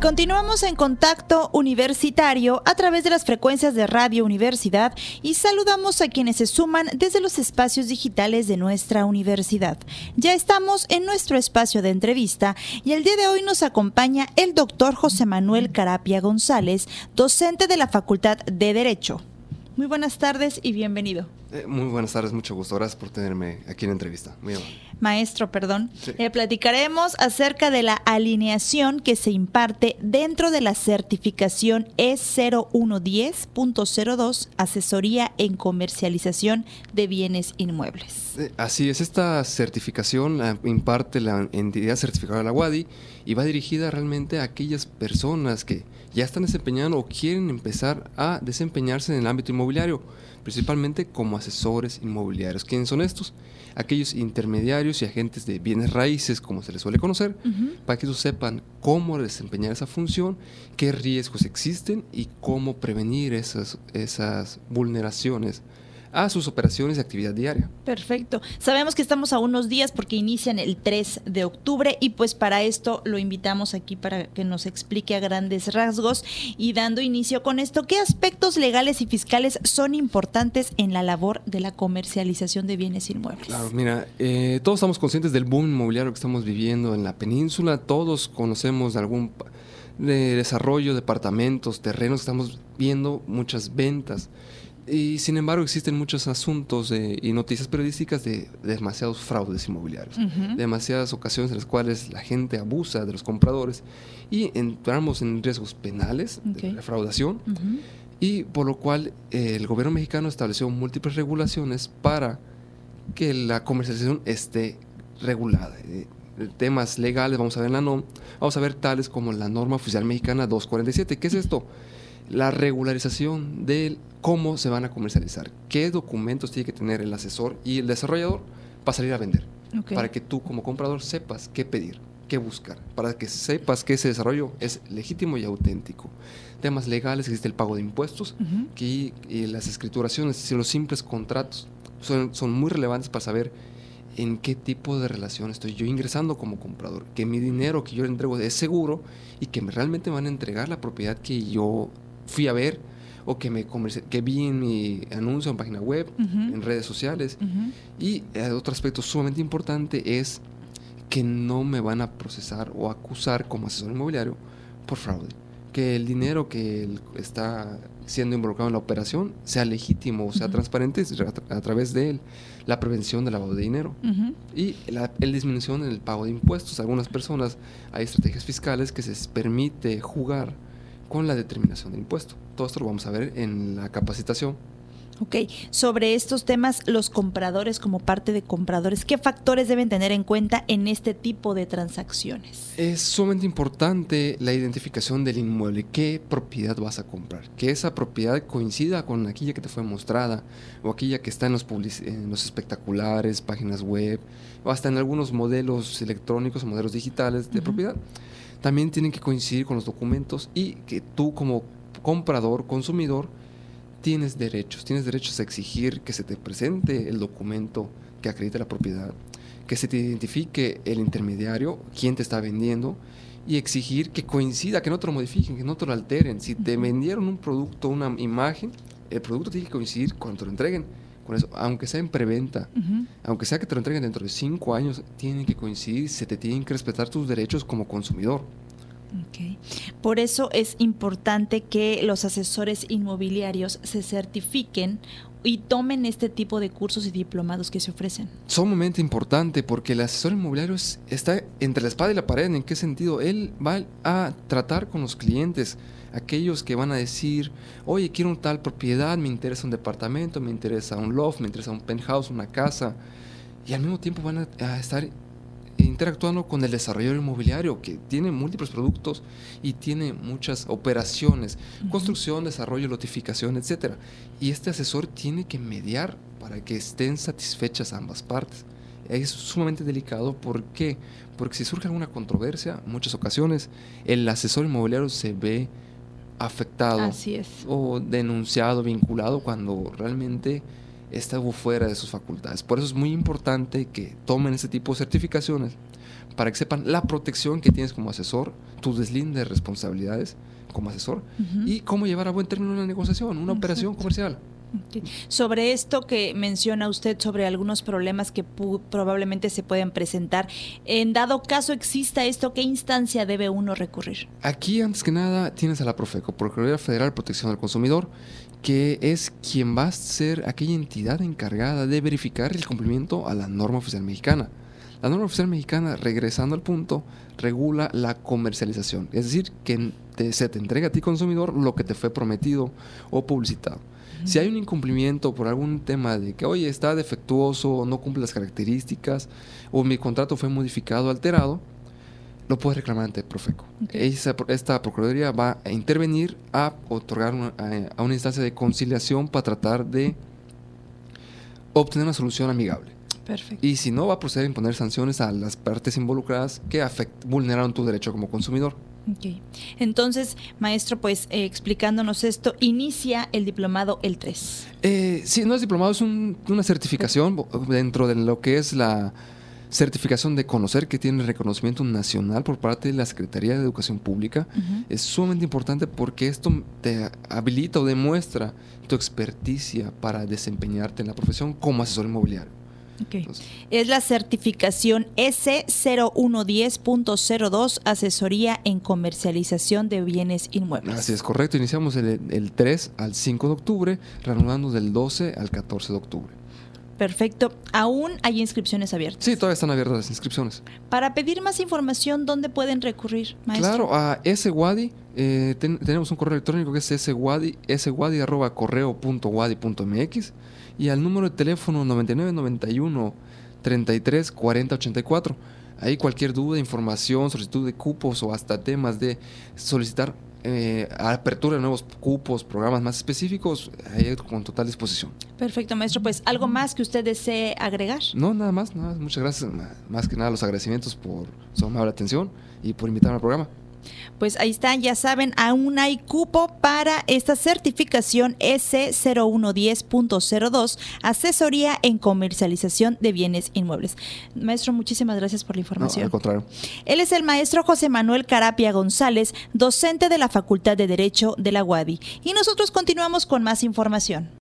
Continuamos en contacto universitario a través de las frecuencias de Radio Universidad y saludamos a quienes se suman desde los espacios digitales de nuestra universidad. Ya estamos en nuestro espacio de entrevista y el día de hoy nos acompaña el doctor José Manuel Carapia González, docente de la Facultad de Derecho. Muy buenas tardes y bienvenido. Eh, muy buenas tardes, mucho gusto. Gracias por tenerme aquí en entrevista. Muy amable. Maestro, perdón. Eh, platicaremos acerca de la alineación que se imparte dentro de la certificación E0110.02, Asesoría en Comercialización de Bienes Inmuebles. Eh, así es, esta certificación la imparte la entidad certificada de la UADI y va dirigida realmente a aquellas personas que ya están desempeñando o quieren empezar a desempeñarse en el ámbito inmobiliario, principalmente como asesores inmobiliarios. ¿Quiénes son estos? Aquellos intermediarios y agentes de bienes raíces, como se les suele conocer, para que ellos sepan cómo desempeñar esa función, qué riesgos existen y cómo prevenir esas, esas vulneraciones a sus operaciones de actividad diaria. Perfecto. Sabemos que estamos a unos días porque inician el 3 de octubre y pues para esto lo invitamos aquí para que nos explique a grandes rasgos y dando inicio con esto, ¿qué aspectos legales y fiscales son importantes en la labor de la comercialización de bienes inmuebles? Claro, mira, eh, todos estamos conscientes del boom inmobiliario que estamos viviendo en la península, todos conocemos de algún de desarrollo, departamentos, terrenos, estamos viendo muchas ventas. Y sin embargo existen muchos asuntos y noticias periodísticas de, demasiados fraudes inmobiliarios, demasiadas ocasiones en las cuales la gente abusa de los compradores y entramos en riesgos penales de defraudación y por lo cual eh, el gobierno mexicano estableció múltiples regulaciones para que la comercialización esté regulada. Eh, temas legales, vamos a ver la NOM, vamos a ver tales como la norma oficial mexicana 247. ¿Qué es esto? La regularización de cómo se van a comercializar, qué documentos tiene que tener el asesor y el desarrollador para salir a vender, para que tú como comprador sepas qué pedir, qué buscar, para que sepas que ese desarrollo es legítimo y auténtico. Temas legales, existe el pago de impuestos y las escrituraciones, los simples contratos son, son muy relevantes para saber en qué tipo de relación estoy yo ingresando como comprador, que mi dinero que yo le entrego es seguro y que me realmente van a entregar la propiedad que yo fui a ver o que, me que vi en mi anuncio en página web, en redes sociales. Y eh, otro aspecto sumamente importante es que no me van a procesar o acusar como asesor inmobiliario por fraude. Que el dinero que está siendo involucrado en la operación sea legítimo, sea transparente a, través de él. La prevención del lavado de dinero y la disminución en el pago de impuestos. Algunas personas hay estrategias fiscales que se les permite jugar con la determinación del impuesto. Todo esto lo vamos a ver en la capacitación. Ok, sobre estos temas, los compradores como parte de compradores, ¿qué factores deben tener en cuenta en este tipo de transacciones? Es sumamente importante la identificación del inmueble, qué propiedad vas a comprar, que esa propiedad coincida con aquella que te fue mostrada o aquella que está en los, en los espectaculares, páginas web o hasta en algunos modelos electrónicos o modelos digitales de propiedad también tienen que coincidir con los documentos y que tú como comprador, consumidor, tienes derechos. Tienes derechos a exigir que se te presente el documento que acredita la propiedad, que se te identifique el intermediario, quién te está vendiendo, y exigir que coincida, que no te lo modifiquen, que no te lo alteren. Si te vendieron un producto, una imagen, el producto tiene que coincidir cuando te lo entreguen eso, aunque sea en preventa, aunque sea que te lo entreguen dentro de cinco años, tienen que coincidir, se te tienen que respetar tus derechos como consumidor. Por eso es importante que los asesores inmobiliarios se certifiquen y tomen este tipo de cursos y diplomados que se ofrecen. Sumamente importante porque el asesor inmobiliario está entre la espada y la pared. ¿En qué sentido? Él va a tratar con los clientes, aquellos que van a decir, oye, quiero una tal propiedad, me interesa un departamento, me interesa un loft, me interesa un penthouse, una casa, y al mismo tiempo van a, estar interactuando con el desarrollador inmobiliario que tiene múltiples productos y tiene muchas operaciones, construcción, desarrollo, notificación, etc. Y este asesor tiene que mediar para que estén satisfechas ambas partes. Es sumamente delicado, ¿por qué? Porque si surge alguna controversia, en muchas ocasiones el asesor inmobiliario se ve afectado o denunciado, vinculado cuando realmente está fuera de sus facultades. Por eso es muy importante que tomen ese tipo de certificaciones para que sepan la protección que tienes como asesor, tu deslinde de responsabilidades como asesor y cómo llevar a buen término una negociación, una operación comercial. Sobre esto que menciona usted sobre algunos problemas que probablemente se pueden presentar, en dado caso exista esto, ¿qué instancia debe uno recurrir? Aquí, antes que nada, tienes a la Profeco, Procuraduría Federal de Protección del Consumidor, que es quien va a ser aquella entidad encargada de verificar el cumplimiento a la norma oficial mexicana. La norma oficial mexicana, regresando al punto, regula la comercialización, es decir, que se te entrega a ti consumidor lo que te fue prometido o publicitado. Si hay un incumplimiento por algún tema de que, oye, está defectuoso, o no cumple las características, o mi contrato fue modificado, alterado, lo puedes reclamar ante Profeco. esta Procuraduría va a intervenir a otorgar a, una instancia de conciliación para tratar de obtener una solución amigable. Perfecto. Y si no, va a proceder a imponer sanciones a las partes involucradas que vulneraron tu derecho como consumidor. Okay. Entonces, maestro, pues eh, explicándonos esto, inicia el diplomado el 3. Eh, sí, no es diplomado, es una certificación dentro de lo que es la certificación de conocer que tiene reconocimiento nacional por parte de la Secretaría de Educación Pública. Es sumamente importante porque esto te habilita o demuestra tu experticia para desempeñarte en la profesión como asesor inmobiliario es la certificación S0110.02, asesoría en comercialización de bienes inmuebles. Así es correcto, iniciamos el, 3 al 5 de octubre, reanudando del 12 al 14 de octubre. Perfecto. ¿Aún hay inscripciones abiertas? Sí, todavía están abiertas las inscripciones. Para pedir más información, ¿dónde pueden recurrir, maestro? Claro, a SWADI. Eh, tenemos un correo electrónico que es swadi, swadi.correo.wadi.mx y al número de teléfono 9991 33 40 84. Ahí cualquier duda, información, solicitud de cupos o hasta temas de solicitar eh, apertura de nuevos cupos, programas más específicos, ahí con total disposición. Perfecto, maestro. Pues algo más que usted desee agregar. No, nada más, nada más. Muchas gracias. Más que nada los agradecimientos por su amable atención y por invitarme al programa. Pues ahí está, ya saben, aún hay cupo para esta certificación S0110.02, asesoría en comercialización de bienes inmuebles. Maestro, muchísimas gracias por la información. al contrario. Él es el maestro José Manuel Carapia González, docente de la Facultad de Derecho de la UADI. Y nosotros continuamos con más información.